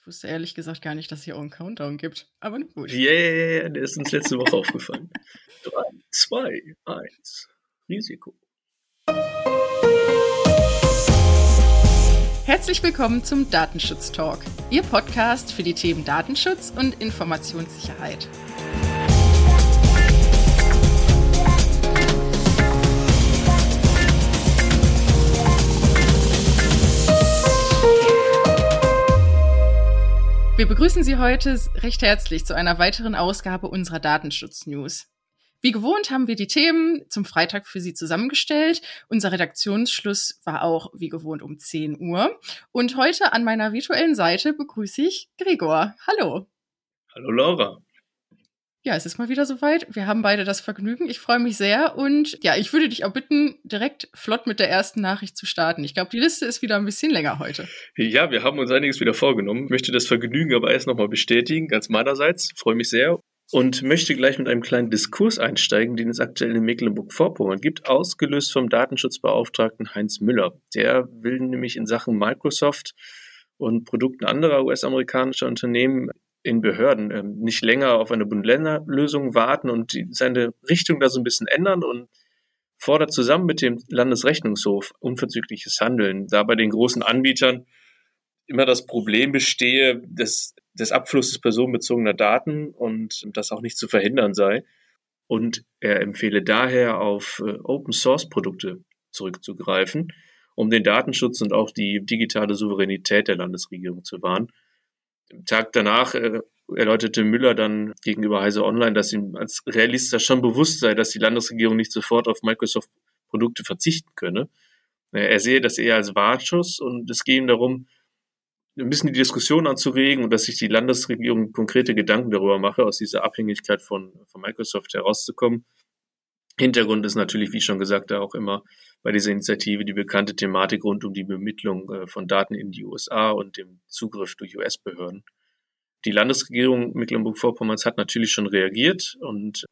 Ich wusste ehrlich gesagt gar nicht, dass es hier auch einen Countdown gibt. Aber gut. Yeah, der ist uns letzte Woche aufgefallen. 3, 2, 1. Risiko. Herzlich willkommen zum Datenschutz Talk, Ihr Podcast für die Themen Datenschutz und Informationssicherheit. Wir begrüßen Sie heute recht herzlich zu einer weiteren Ausgabe unserer Datenschutz-News. Wie gewohnt haben wir die Themen zum Freitag für Sie zusammengestellt. Unser Redaktionsschluss war auch wie gewohnt um 10 Uhr. Und heute an meiner virtuellen Seite begrüße ich Gregor. Hallo. Hallo Laura. Ja, es ist mal wieder soweit. Wir haben beide das Vergnügen. Ich freue mich sehr. Und ja, ich würde dich auch bitten, direkt flott mit der ersten Nachricht zu starten. Ich glaube, die Liste ist wieder ein bisschen länger heute. Ja, wir haben uns einiges wieder vorgenommen. Ich möchte das Vergnügen aber erst nochmal bestätigen, ganz meinerseits. Freue mich sehr. Und möchte gleich mit einem kleinen Diskurs einsteigen, den es aktuell in Mecklenburg-Vorpommern gibt, ausgelöst vom Datenschutzbeauftragten Heinz Müller. Der will nämlich in Sachen Microsoft und Produkten anderer US-amerikanischer Unternehmen in Behörden ähm, nicht länger auf eine Bund-Länder-Lösung warten und die, seine Richtung da so ein bisschen ändern und fordert zusammen mit dem Landesrechnungshof unverzügliches Handeln, da bei den großen Anbietern immer das Problem bestehe des, des Abflusses personenbezogener Daten und das auch nicht zu verhindern sei. Und er empfehle daher auf äh, Open-Source-Produkte zurückzugreifen, um den Datenschutz und auch die digitale Souveränität der Landesregierung zu wahren. Im Tag danach äh, erläuterte Müller dann gegenüber Heise Online, dass ihm als Realist schon bewusst sei, dass die Landesregierung nicht sofort auf Microsoft-Produkte verzichten könne. Er sehe das eher als Warnschuss und es gehe ihm darum, ein bisschen die Diskussion anzuregen und dass sich die Landesregierung konkrete Gedanken darüber mache, aus dieser Abhängigkeit von, von Microsoft herauszukommen. Hintergrund ist natürlich, wie schon gesagt, auch immer bei dieser Initiative die bekannte Thematik rund um die Bemittlung äh, von Daten in die USA und dem Zugriff durch US-Behörden. Die Landesregierung Mecklenburg-Vorpommerns hat natürlich schon reagiert und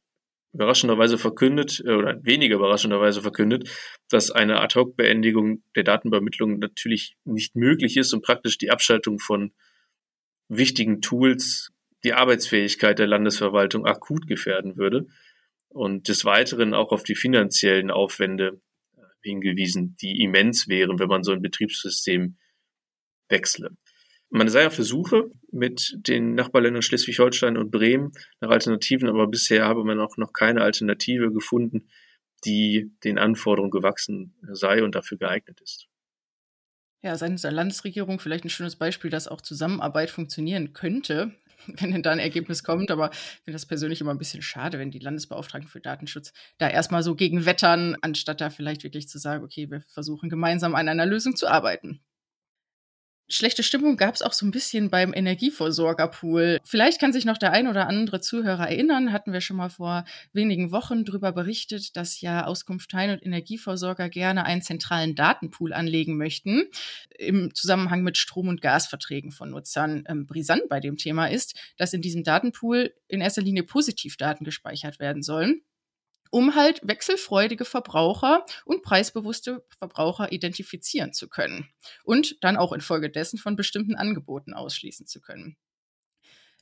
überraschenderweise verkündet, äh, oder weniger überraschenderweise verkündet, dass eine Ad-Hoc-Beendigung der Datenübermittlung natürlich nicht möglich ist und praktisch die Abschaltung von wichtigen Tools die Arbeitsfähigkeit der Landesverwaltung akut gefährden würde und des Weiteren auch auf die finanziellen Aufwände äh, hingewiesen, die immens wären, wenn man so ein Betriebssystem wechsle. Man sei auf der Suche mit den Nachbarländern Schleswig-Holstein und Bremen nach Alternativen, aber bisher habe man auch noch keine Alternative gefunden, die den Anforderungen gewachsen sei und dafür geeignet ist. Ja, seitens der Landesregierung vielleicht ein schönes Beispiel, dass auch Zusammenarbeit funktionieren könnte, wenn denn da ein Ergebnis kommt. Aber ich finde das persönlich immer ein bisschen schade, wenn die Landesbeauftragten für Datenschutz da erstmal so gegen wettern, anstatt da vielleicht wirklich zu sagen, okay, wir versuchen gemeinsam an einer Lösung zu arbeiten. Schlechte Stimmung gab es auch so ein bisschen beim Energieversorgerpool. Vielleicht kann sich noch der ein oder andere Zuhörer erinnern, hatten wir schon mal vor wenigen Wochen darüber berichtet, dass ja Auskunfteien und Energieversorger gerne einen zentralen Datenpool anlegen möchten im Zusammenhang mit Strom- und Gasverträgen von Nutzern. Ähm, brisant bei dem Thema ist, dass in diesem Datenpool in erster Linie Positivdaten gespeichert werden sollen um halt wechselfreudige Verbraucher und preisbewusste Verbraucher identifizieren zu können und dann auch infolgedessen von bestimmten Angeboten ausschließen zu können.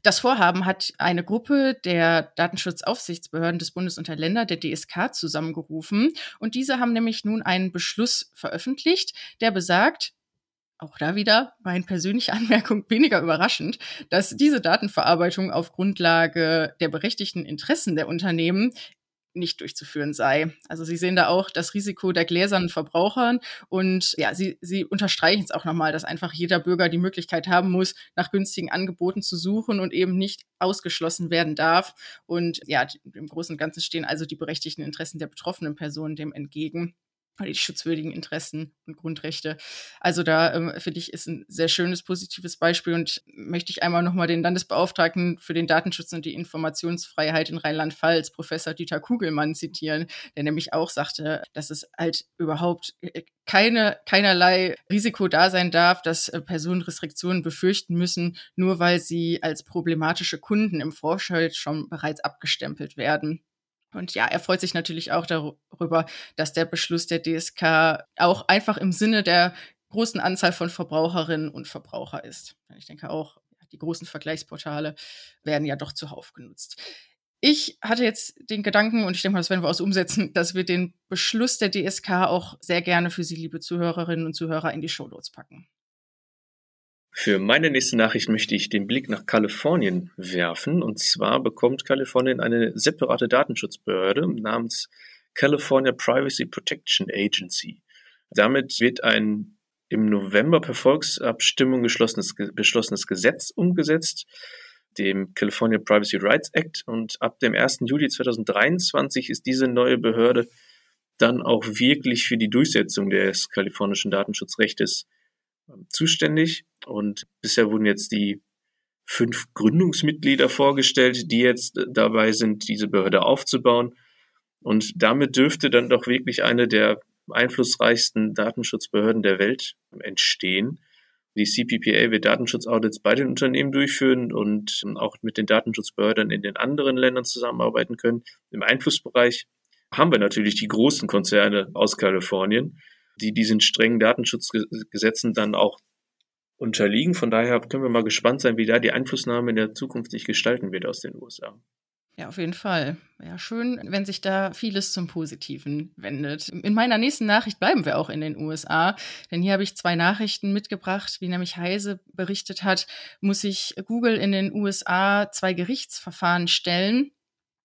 Das Vorhaben hat eine Gruppe der Datenschutzaufsichtsbehörden des Bundes und der Länder, der DSK, zusammengerufen. Und diese haben nämlich nun einen Beschluss veröffentlicht, der besagt, auch da wieder meine persönliche Anmerkung weniger überraschend, dass diese Datenverarbeitung auf Grundlage der berechtigten Interessen der Unternehmen nicht durchzuführen sei. Also sie sehen da auch das Risiko der gläsernen Verbrauchern und ja, sie, sie unterstreichen es auch nochmal, dass einfach jeder Bürger die Möglichkeit haben muss, nach günstigen Angeboten zu suchen und eben nicht ausgeschlossen werden darf. Und ja, im Großen und Ganzen stehen also die berechtigten Interessen der betroffenen Personen dem entgegen die schutzwürdigen Interessen und Grundrechte. Also da ähm, finde ich ist ein sehr schönes positives Beispiel und möchte ich einmal nochmal den Landesbeauftragten für den Datenschutz und die Informationsfreiheit in Rheinland-Pfalz, Professor Dieter Kugelmann, zitieren, der nämlich auch sagte, dass es halt überhaupt äh, keine, keinerlei Risiko da sein darf, dass äh, Personen Restriktionen befürchten müssen, nur weil sie als problematische Kunden im Vorfeld schon bereits abgestempelt werden. Und ja, er freut sich natürlich auch darüber, dass der Beschluss der DSK auch einfach im Sinne der großen Anzahl von Verbraucherinnen und Verbraucher ist. Ich denke auch, die großen Vergleichsportale werden ja doch zuhauf genutzt. Ich hatte jetzt den Gedanken, und ich denke mal, das werden wir auch so umsetzen, dass wir den Beschluss der DSK auch sehr gerne für Sie, liebe Zuhörerinnen und Zuhörer, in die Shownotes packen. Für meine nächste Nachricht möchte ich den Blick nach Kalifornien werfen. Und zwar bekommt Kalifornien eine separate Datenschutzbehörde namens California Privacy Protection Agency. Damit wird ein im November per Volksabstimmung beschlossenes, beschlossenes Gesetz umgesetzt, dem California Privacy Rights Act. Und ab dem 1. Juli 2023 ist diese neue Behörde dann auch wirklich für die Durchsetzung des kalifornischen Datenschutzrechtes ähm, zuständig. Und bisher wurden jetzt die fünf Gründungsmitglieder vorgestellt, die jetzt dabei sind, diese Behörde aufzubauen. Und damit dürfte dann doch wirklich eine der einflussreichsten Datenschutzbehörden der Welt entstehen. Die CPPA wird Datenschutzaudits bei den Unternehmen durchführen und auch mit den Datenschutzbehörden in den anderen Ländern zusammenarbeiten können. Im Einflussbereich haben wir natürlich die großen Konzerne aus Kalifornien, die diesen strengen Datenschutzgesetzen dann auch unterliegen. Von daher können wir mal gespannt sein, wie da die Einflussnahme in der Zukunft sich gestalten wird aus den USA. Ja, auf jeden Fall. Ja, schön, wenn sich da vieles zum Positiven wendet. In meiner nächsten Nachricht bleiben wir auch in den USA, denn hier habe ich zwei Nachrichten mitgebracht. Wie nämlich Heise berichtet hat, muss sich Google in den USA zwei Gerichtsverfahren stellen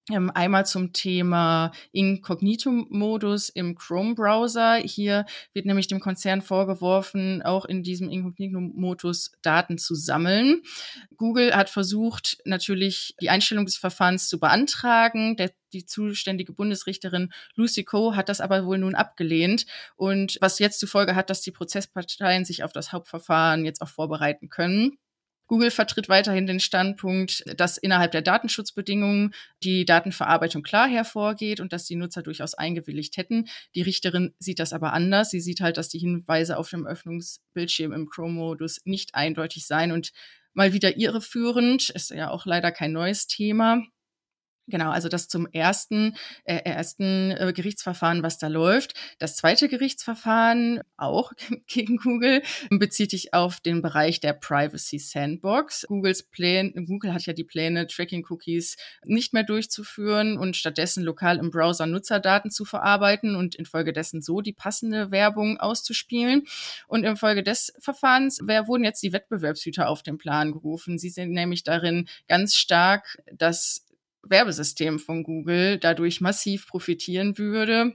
einmal zum Thema Inkognito-Modus im Chrome-Browser. Hier wird nämlich dem Konzern vorgeworfen, auch in diesem Inkognito-Modus Daten zu sammeln. Google hat versucht, natürlich die Einstellung des Verfahrens zu beantragen. Der, die zuständige Bundesrichterin Lucy Coe hat das aber wohl nun abgelehnt. Und was jetzt zur Folge hat, dass die Prozessparteien sich auf das Hauptverfahren jetzt auch vorbereiten können. Google vertritt weiterhin den Standpunkt, dass innerhalb der Datenschutzbedingungen die Datenverarbeitung klar hervorgeht und dass die Nutzer durchaus eingewilligt hätten. Die Richterin sieht das aber anders. Sie sieht halt, dass die Hinweise auf dem Öffnungsbildschirm im Chrome-Modus nicht eindeutig seien und mal wieder irreführend. Ist ja auch leider kein neues Thema. Genau, also das zum ersten, äh, ersten äh, Gerichtsverfahren, was da läuft. Das zweite Gerichtsverfahren, auch gegen Google, bezieht sich auf den Bereich der Privacy Sandbox. Googles Pläne, Google hat ja die Pläne, Tracking-Cookies nicht mehr durchzuführen und stattdessen lokal im Browser Nutzerdaten zu verarbeiten und infolgedessen so die passende Werbung auszuspielen. Und infolge des Verfahrens wer, wurden jetzt die Wettbewerbshüter auf den Plan gerufen. Sie sind nämlich darin ganz stark, dass Werbesystem von Google dadurch massiv profitieren würde.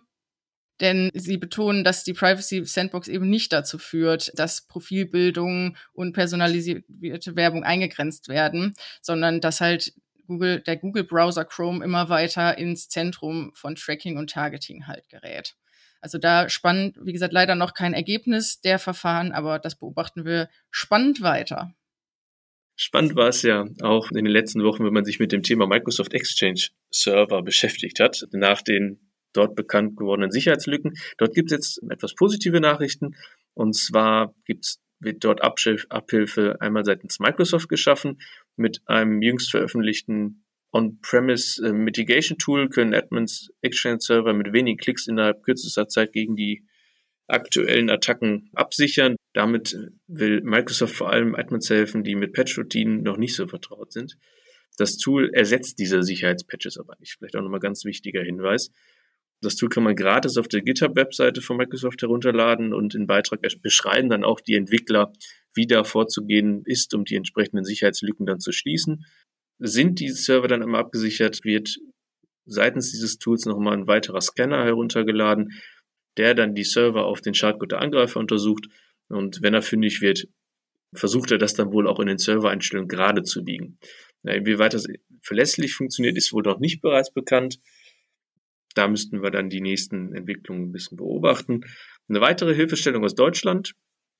Denn sie betonen, dass die Privacy Sandbox eben nicht dazu führt, dass Profilbildung und personalisierte Werbung eingegrenzt werden, sondern dass halt Google, der Google Browser Chrome immer weiter ins Zentrum von Tracking und Targeting halt gerät. Also da spannend, wie gesagt, leider noch kein Ergebnis der Verfahren, aber das beobachten wir spannend weiter. Spannend war es ja auch in den letzten Wochen, wenn man sich mit dem Thema Microsoft Exchange Server beschäftigt hat, nach den dort bekannt gewordenen Sicherheitslücken. Dort gibt es jetzt etwas positive Nachrichten. Und zwar gibt's, wird dort Abhilfe einmal seitens Microsoft geschaffen. Mit einem jüngst veröffentlichten On-Premise äh, Mitigation Tool können Admins Exchange Server mit wenigen Klicks innerhalb kürzester Zeit gegen die aktuellen Attacken absichern. Damit will Microsoft vor allem Admins helfen, die mit Patch-Routinen noch nicht so vertraut sind. Das Tool ersetzt diese Sicherheitspatches aber nicht. Vielleicht auch nochmal ganz wichtiger Hinweis. Das Tool kann man gratis auf der GitHub-Webseite von Microsoft herunterladen und in Beitrag beschreiben dann auch die Entwickler, wie da vorzugehen ist, um die entsprechenden Sicherheitslücken dann zu schließen. Sind die Server dann einmal abgesichert, wird seitens dieses Tools nochmal ein weiterer Scanner heruntergeladen, der dann die Server auf den Schadcode der Angreifer untersucht und wenn er fündig wird, versucht er das dann wohl auch in den Servereinstellungen gerade zu biegen. Inwieweit das verlässlich funktioniert, ist wohl noch nicht bereits bekannt. Da müssten wir dann die nächsten Entwicklungen ein bisschen beobachten. Eine weitere Hilfestellung aus Deutschland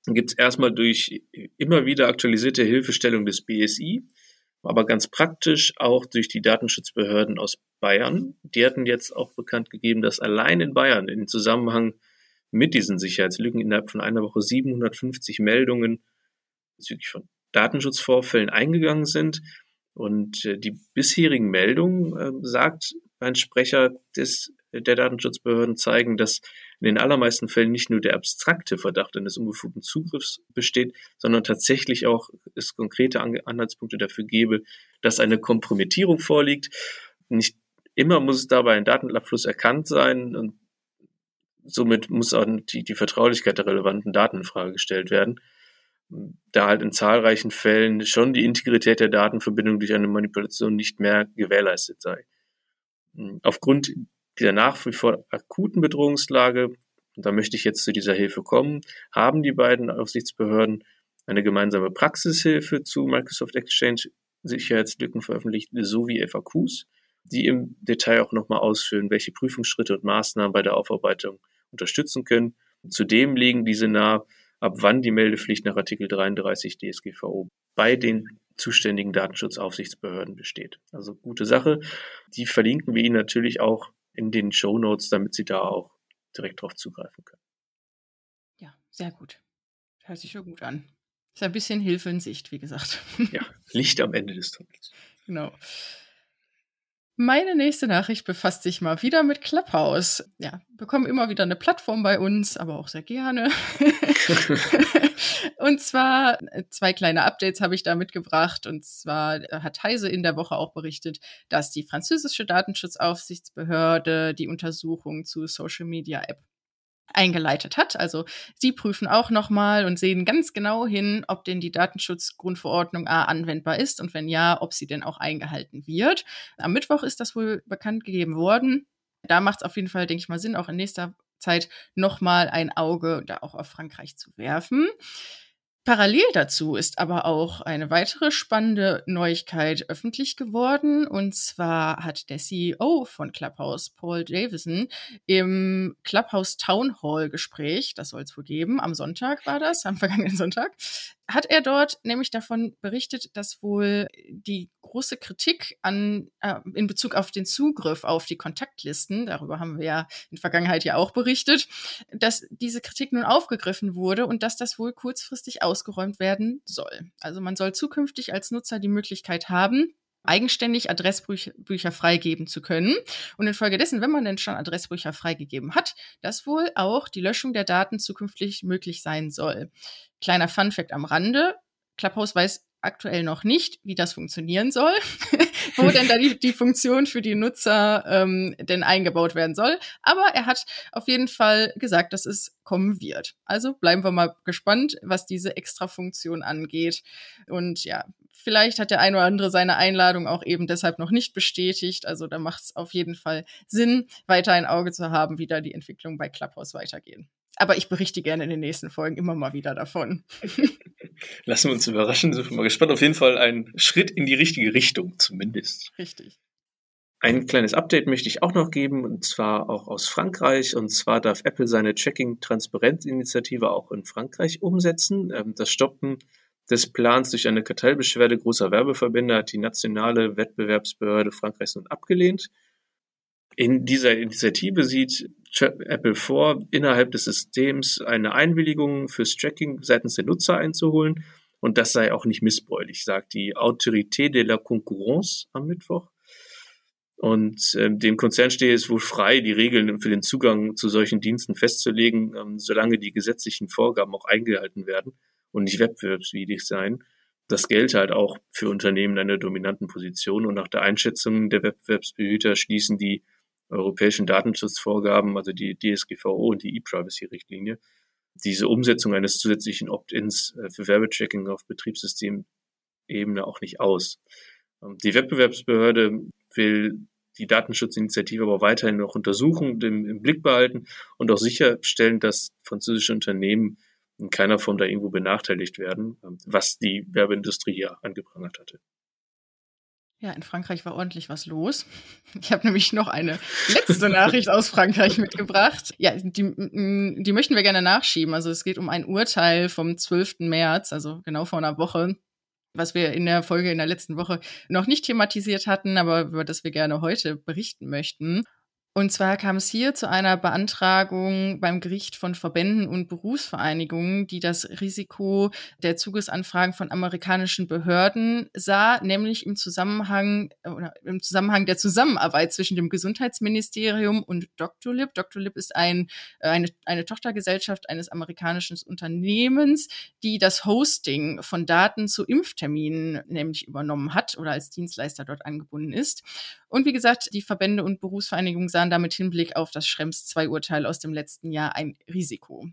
gibt es erstmal durch immer wieder aktualisierte Hilfestellung des BSI aber ganz praktisch auch durch die Datenschutzbehörden aus Bayern. Die hatten jetzt auch bekannt gegeben, dass allein in Bayern im Zusammenhang mit diesen Sicherheitslücken innerhalb von einer Woche 750 Meldungen bezüglich von Datenschutzvorfällen eingegangen sind. Und äh, die bisherigen Meldungen, äh, sagt ein Sprecher des der Datenschutzbehörden zeigen, dass in den allermeisten Fällen nicht nur der abstrakte Verdacht eines unbefugten Zugriffs besteht, sondern tatsächlich auch es konkrete Anhaltspunkte dafür gäbe, dass eine Kompromittierung vorliegt. Nicht immer muss dabei ein Datenabfluss erkannt sein und somit muss auch die, die Vertraulichkeit der relevanten Daten in Frage gestellt werden da halt in zahlreichen Fällen schon die Integrität der Datenverbindung durch eine Manipulation nicht mehr gewährleistet sei. Aufgrund dieser nach wie vor akuten Bedrohungslage, und da möchte ich jetzt zu dieser Hilfe kommen, haben die beiden Aufsichtsbehörden eine gemeinsame Praxishilfe zu Microsoft Exchange Sicherheitslücken veröffentlicht, sowie FAQs, die im Detail auch nochmal ausführen, welche Prüfungsschritte und Maßnahmen bei der Aufarbeitung unterstützen können. Zudem legen diese nahe, ab wann die Meldepflicht nach Artikel 33 DSGVO bei den zuständigen Datenschutzaufsichtsbehörden besteht. Also gute Sache. Die verlinken wir Ihnen natürlich auch in den Show Notes, damit Sie da auch direkt drauf zugreifen können. Ja, sehr gut. Hört sich schon gut an. Ist ein bisschen Hilfe in Sicht, wie gesagt. Ja, Licht am Ende des Tunnels. Genau. Meine nächste Nachricht befasst sich mal wieder mit Clubhouse. Ja, bekommen immer wieder eine Plattform bei uns, aber auch sehr gerne. und zwar äh, zwei kleine Updates habe ich da mitgebracht. Und zwar äh, hat Heise in der Woche auch berichtet, dass die französische Datenschutzaufsichtsbehörde die Untersuchung zu Social Media App eingeleitet hat. Also sie prüfen auch nochmal und sehen ganz genau hin, ob denn die Datenschutzgrundverordnung A anwendbar ist und wenn ja, ob sie denn auch eingehalten wird. Am Mittwoch ist das wohl bekannt gegeben worden. Da macht es auf jeden Fall, denke ich mal, Sinn, auch in nächster Zeit nochmal ein Auge da auch auf Frankreich zu werfen. Parallel dazu ist aber auch eine weitere spannende Neuigkeit öffentlich geworden. Und zwar hat der CEO von Clubhouse, Paul Davison, im Clubhouse Town Hall Gespräch, das soll es wohl geben, am Sonntag war das, am vergangenen Sonntag, hat er dort nämlich davon berichtet, dass wohl die große Kritik an, äh, in Bezug auf den Zugriff auf die Kontaktlisten, darüber haben wir ja in Vergangenheit ja auch berichtet, dass diese Kritik nun aufgegriffen wurde und dass das wohl kurzfristig ausgeräumt werden soll. Also man soll zukünftig als Nutzer die Möglichkeit haben, eigenständig Adressbücher freigeben zu können. Und infolgedessen, wenn man denn schon Adressbücher freigegeben hat, dass wohl auch die Löschung der Daten zukünftig möglich sein soll. Kleiner Funfact am Rande. Clubhouse weiß aktuell noch nicht, wie das funktionieren soll, wo denn da die, die Funktion für die Nutzer ähm, denn eingebaut werden soll. Aber er hat auf jeden Fall gesagt, dass es kommen wird. Also bleiben wir mal gespannt, was diese extra Funktion angeht. Und ja, vielleicht hat der eine oder andere seine Einladung auch eben deshalb noch nicht bestätigt. Also da macht es auf jeden Fall Sinn, weiter ein Auge zu haben, wie da die Entwicklung bei Clubhouse weitergehen. Aber ich berichte gerne in den nächsten Folgen immer mal wieder davon. Lassen wir uns überraschen. Sind wir mal gespannt. Auf jeden Fall ein Schritt in die richtige Richtung, zumindest. Richtig. Ein kleines Update möchte ich auch noch geben, und zwar auch aus Frankreich. Und zwar darf Apple seine Checking-Transparenz-Initiative auch in Frankreich umsetzen. Ähm, das Stoppen des Plans durch eine Kartellbeschwerde großer Werbeverbände hat die nationale Wettbewerbsbehörde Frankreichs nun abgelehnt. In dieser Initiative sieht Apple vor, innerhalb des Systems eine Einwilligung fürs Tracking seitens der Nutzer einzuholen. Und das sei auch nicht missbräuchlich, sagt die Autorité de la Concurrence am Mittwoch. Und ähm, dem Konzern stehe es wohl frei, die Regeln für den Zugang zu solchen Diensten festzulegen, ähm, solange die gesetzlichen Vorgaben auch eingehalten werden und nicht wettbewerbswidrig sein. Das gelte halt auch für Unternehmen in einer dominanten Position. Und nach der Einschätzung der Wettbewerbsbehüter schließen die europäischen Datenschutzvorgaben, also die DSGVO und die E-Privacy-Richtlinie, diese Umsetzung eines zusätzlichen Opt-ins äh, für Werbechecking auf Betriebssystemebene auch nicht aus. Ähm, die Wettbewerbsbehörde will die Datenschutzinitiative aber weiterhin noch untersuchen, im, Blick behalten und auch sicherstellen, dass französische Unternehmen in keiner Form da irgendwo benachteiligt werden, ähm, was die Werbeindustrie hier angeprangert hatte. Ja, in Frankreich war ordentlich was los. Ich habe nämlich noch eine letzte Nachricht aus Frankreich mitgebracht. Ja, die, die möchten wir gerne nachschieben. Also es geht um ein Urteil vom 12. März, also genau vor einer Woche, was wir in der Folge in der letzten Woche noch nicht thematisiert hatten, aber über das wir gerne heute berichten möchten. Und zwar kam es hier zu einer Beantragung beim Gericht von Verbänden und Berufsvereinigungen, die das Risiko der Zugesanfragen von amerikanischen Behörden sah, nämlich im Zusammenhang oder im Zusammenhang der Zusammenarbeit zwischen dem Gesundheitsministerium und Doctolib. Doctolib ist ein, äh, eine, eine Tochtergesellschaft eines amerikanischen Unternehmens, die das Hosting von Daten zu Impfterminen nämlich übernommen hat oder als Dienstleister dort angebunden ist. Und wie gesagt, die Verbände und Berufsvereinigungen sahen damit Hinblick auf das Schrems II-Urteil aus dem letzten Jahr ein Risiko.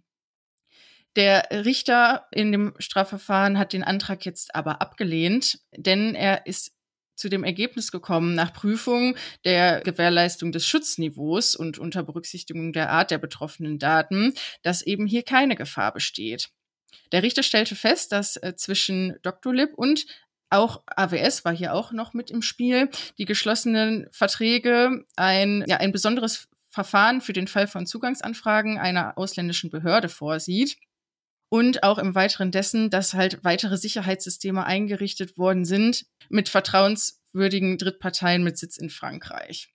Der Richter in dem Strafverfahren hat den Antrag jetzt aber abgelehnt, denn er ist zu dem Ergebnis gekommen, nach Prüfung der Gewährleistung des Schutzniveaus und unter Berücksichtigung der Art der betroffenen Daten, dass eben hier keine Gefahr besteht. Der Richter stellte fest, dass äh, zwischen Doctolib und auch AWS war hier auch noch mit im Spiel. Die geschlossenen Verträge, ein, ja, ein besonderes Verfahren für den Fall von Zugangsanfragen einer ausländischen Behörde vorsieht. Und auch im Weiteren dessen, dass halt weitere Sicherheitssysteme eingerichtet worden sind mit vertrauenswürdigen Drittparteien mit Sitz in Frankreich.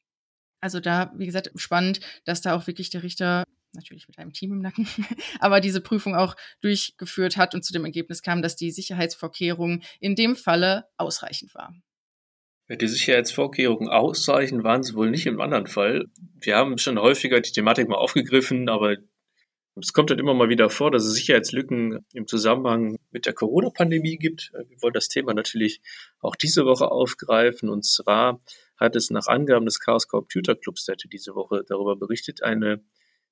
Also da, wie gesagt, spannend, dass da auch wirklich der Richter natürlich mit einem Team im Nacken, aber diese Prüfung auch durchgeführt hat und zu dem Ergebnis kam, dass die Sicherheitsvorkehrungen in dem Falle ausreichend waren. Die Sicherheitsvorkehrungen ausreichend waren sie wohl nicht im anderen Fall. Wir haben schon häufiger die Thematik mal aufgegriffen, aber es kommt halt immer mal wieder vor, dass es Sicherheitslücken im Zusammenhang mit der Corona-Pandemie gibt. Wir wollen das Thema natürlich auch diese Woche aufgreifen. Und zwar hat es nach Angaben des Chaos Computer Clubs, der diese Woche darüber berichtet, eine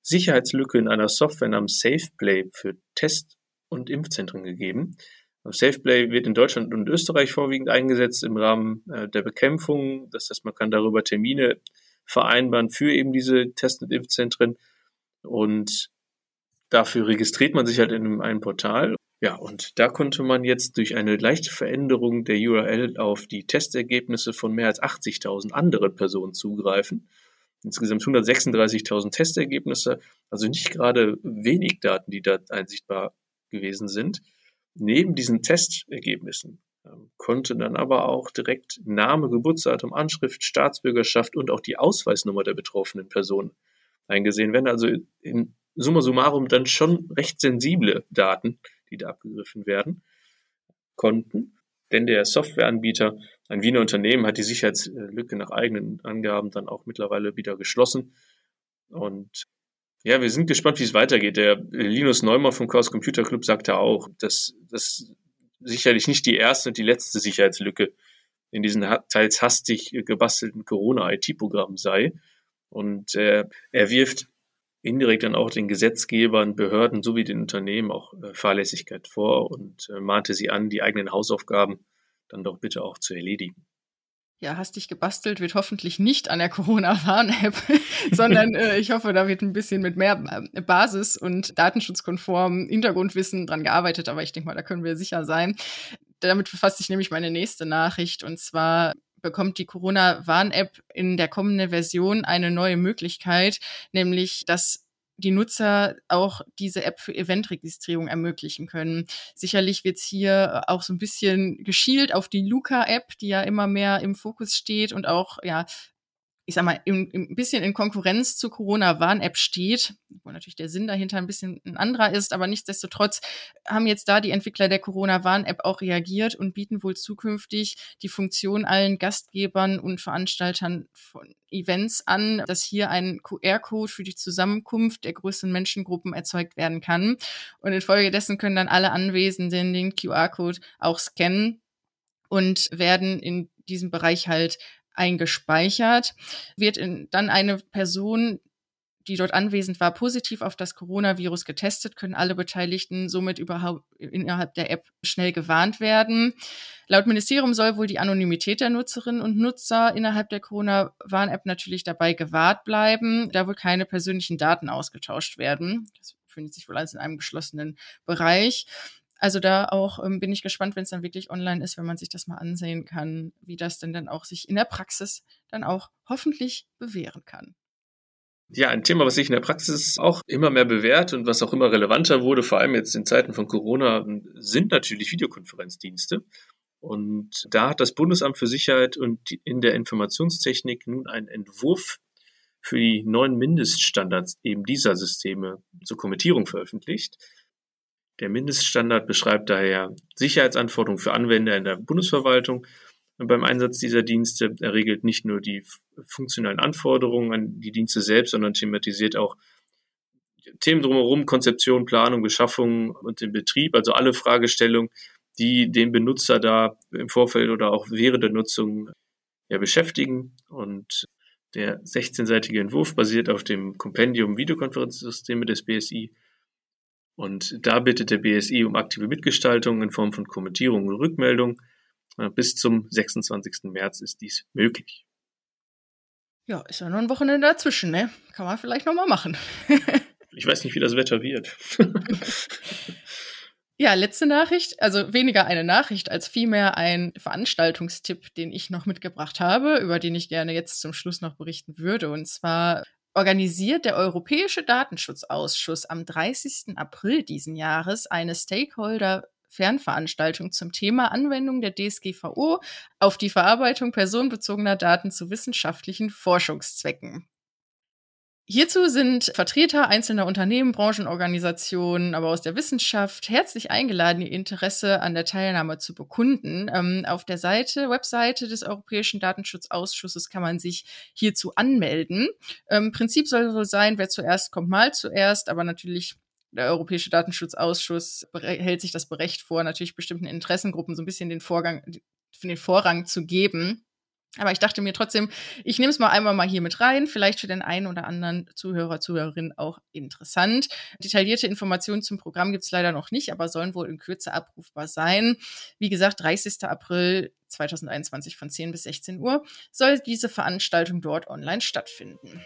Sicherheitslücke in einer Software namens SafePlay für Test- und Impfzentren gegeben. SafePlay wird in Deutschland und Österreich vorwiegend eingesetzt im Rahmen äh, der Bekämpfung. Das heißt, man kann darüber Termine vereinbaren für eben diese Test- und Impfzentren. Und dafür registriert man sich halt in einem Portal. Ja, und da konnte man jetzt durch eine leichte Veränderung der URL auf die Testergebnisse von mehr als 80.000 anderen Personen zugreifen insgesamt 136.000 Testergebnisse, also nicht gerade wenig Daten, die da einsichtbar gewesen sind. Neben diesen Testergebnissen ähm, konnte dann aber auch direkt Name, Geburtsdatum, Anschrift, Staatsbürgerschaft und auch die Ausweisnummer der betroffenen Person eingesehen werden. Also in summa summarum dann schon recht sensible Daten, die da abgegriffen werden konnten. Denn der Softwareanbieter ein Wiener Unternehmen hat die Sicherheitslücke nach eigenen Angaben dann auch mittlerweile wieder geschlossen. Und ja, wir sind gespannt, wie es weitergeht. Der Linus Neumann vom Chaos Computer Club sagte auch, dass das sicherlich nicht die erste und die letzte Sicherheitslücke in diesen teils hastig gebastelten Corona-IT-Programmen sei. Und äh, er wirft indirekt dann auch den Gesetzgebern, Behörden sowie den Unternehmen auch äh, Fahrlässigkeit vor und äh, mahnte sie an, die eigenen Hausaufgaben dann doch bitte auch zu erledigen. Ja, hastig gebastelt wird hoffentlich nicht an der Corona-Warn-App, sondern äh, ich hoffe, da wird ein bisschen mit mehr äh, Basis und datenschutzkonform Hintergrundwissen dran gearbeitet, aber ich denke mal, da können wir sicher sein. Damit befasst sich nämlich meine nächste Nachricht und zwar bekommt die Corona-Warn-App in der kommenden Version eine neue Möglichkeit, nämlich dass die Nutzer auch diese App für Eventregistrierung ermöglichen können. Sicherlich wird es hier auch so ein bisschen geschielt auf die Luca-App, die ja immer mehr im Fokus steht und auch ja ich sag mal, im, im bisschen in Konkurrenz zur Corona-Warn-App steht, wo natürlich der Sinn dahinter ein bisschen ein anderer ist, aber nichtsdestotrotz haben jetzt da die Entwickler der Corona-Warn-App auch reagiert und bieten wohl zukünftig die Funktion allen Gastgebern und Veranstaltern von Events an, dass hier ein QR-Code für die Zusammenkunft der größten Menschengruppen erzeugt werden kann. Und infolgedessen können dann alle Anwesenden den QR-Code auch scannen und werden in diesem Bereich halt eingespeichert, wird in, dann eine Person, die dort anwesend war, positiv auf das Coronavirus getestet, können alle Beteiligten somit überhaupt innerhalb der App schnell gewarnt werden. Laut Ministerium soll wohl die Anonymität der Nutzerinnen und Nutzer innerhalb der Corona-Warn-App natürlich dabei gewahrt bleiben, da wohl keine persönlichen Daten ausgetauscht werden. Das befindet sich wohl alles in einem geschlossenen Bereich. Also da auch ähm, bin ich gespannt, wenn es dann wirklich online ist, wenn man sich das mal ansehen kann, wie das denn dann auch sich in der Praxis dann auch hoffentlich bewähren kann. Ja, ein Thema, was sich in der Praxis auch immer mehr bewährt und was auch immer relevanter wurde, vor allem jetzt in Zeiten von Corona, sind natürlich Videokonferenzdienste. Und da hat das Bundesamt für Sicherheit und in der Informationstechnik nun einen Entwurf für die neuen Mindeststandards eben dieser Systeme zur Kommentierung veröffentlicht. Der Mindeststandard beschreibt daher Sicherheitsanforderungen für Anwender in der Bundesverwaltung beim Einsatz dieser Dienste. Er regelt nicht nur die funktionalen Anforderungen an die Dienste selbst, sondern thematisiert auch Themen drumherum, Konzeption, Planung, Beschaffung und den Betrieb, also alle Fragestellungen, die den Benutzer da im Vorfeld oder auch während der Nutzung ja, beschäftigen. Und der 16-seitige Entwurf basiert auf dem Kompendium Videokonferenzsysteme des BSI. Und da bittet der BSI um aktive Mitgestaltung in Form von Kommentierung und Rückmeldung. Bis zum 26. März ist dies möglich. Ja, ist ja noch ein Wochenende dazwischen, ne? Kann man vielleicht nochmal machen. ich weiß nicht, wie das Wetter wird. Ja, letzte Nachricht, also weniger eine Nachricht als vielmehr ein Veranstaltungstipp, den ich noch mitgebracht habe, über den ich gerne jetzt zum Schluss noch berichten würde. Und zwar organisiert der Europäische Datenschutzausschuss am 30. April diesen Jahres eine Stakeholder Fernveranstaltung zum Thema Anwendung der DSGVO auf die Verarbeitung personenbezogener Daten zu wissenschaftlichen Forschungszwecken. Hierzu sind Vertreter einzelner Unternehmen, Branchenorganisationen, aber aus der Wissenschaft herzlich eingeladen, ihr Interesse an der Teilnahme zu bekunden. Ähm, auf der Seite, Webseite des Europäischen Datenschutzausschusses kann man sich hierzu anmelden. Ähm, Prinzip soll so sein, wer zuerst kommt, mal zuerst, aber natürlich der Europäische Datenschutzausschuss hält sich das Berecht vor, natürlich bestimmten Interessengruppen so ein bisschen den Vorgang, den Vorrang zu geben. Aber ich dachte mir trotzdem, ich nehme es mal einmal mal hier mit rein, vielleicht für den einen oder anderen Zuhörer, Zuhörerin auch interessant. Detaillierte Informationen zum Programm gibt es leider noch nicht, aber sollen wohl in Kürze abrufbar sein. Wie gesagt, 30. April 2021 von 10 bis 16 Uhr soll diese Veranstaltung dort online stattfinden.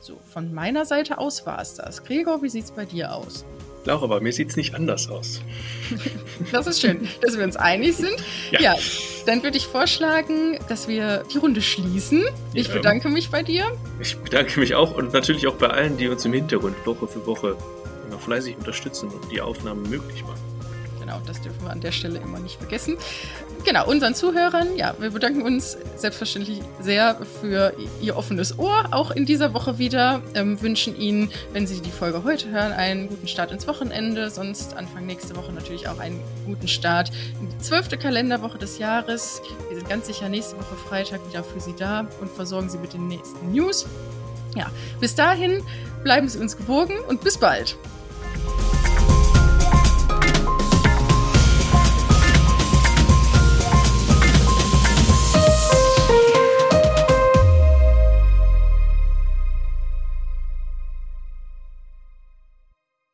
So, von meiner Seite aus war es das. Gregor, wie sieht es bei dir aus? Laura, bei mir sieht es nicht anders aus. das ist schön, dass wir uns einig sind. Ja, ja dann würde ich vorschlagen, dass wir die Runde schließen. Ich ja. bedanke mich bei dir. Ich bedanke mich auch und natürlich auch bei allen, die uns im Hintergrund Woche für Woche immer fleißig unterstützen und die Aufnahmen möglich machen. Genau, das dürfen wir an der Stelle immer nicht vergessen. Genau, unseren Zuhörern, ja, wir bedanken uns selbstverständlich sehr für Ihr offenes Ohr, auch in dieser Woche wieder. Ähm, wünschen Ihnen, wenn Sie die Folge heute hören, einen guten Start ins Wochenende, sonst Anfang nächste Woche natürlich auch einen guten Start in die zwölfte Kalenderwoche des Jahres. Wir sind ganz sicher nächste Woche Freitag wieder für Sie da und versorgen Sie mit den nächsten News. Ja, bis dahin bleiben Sie uns gewogen und bis bald.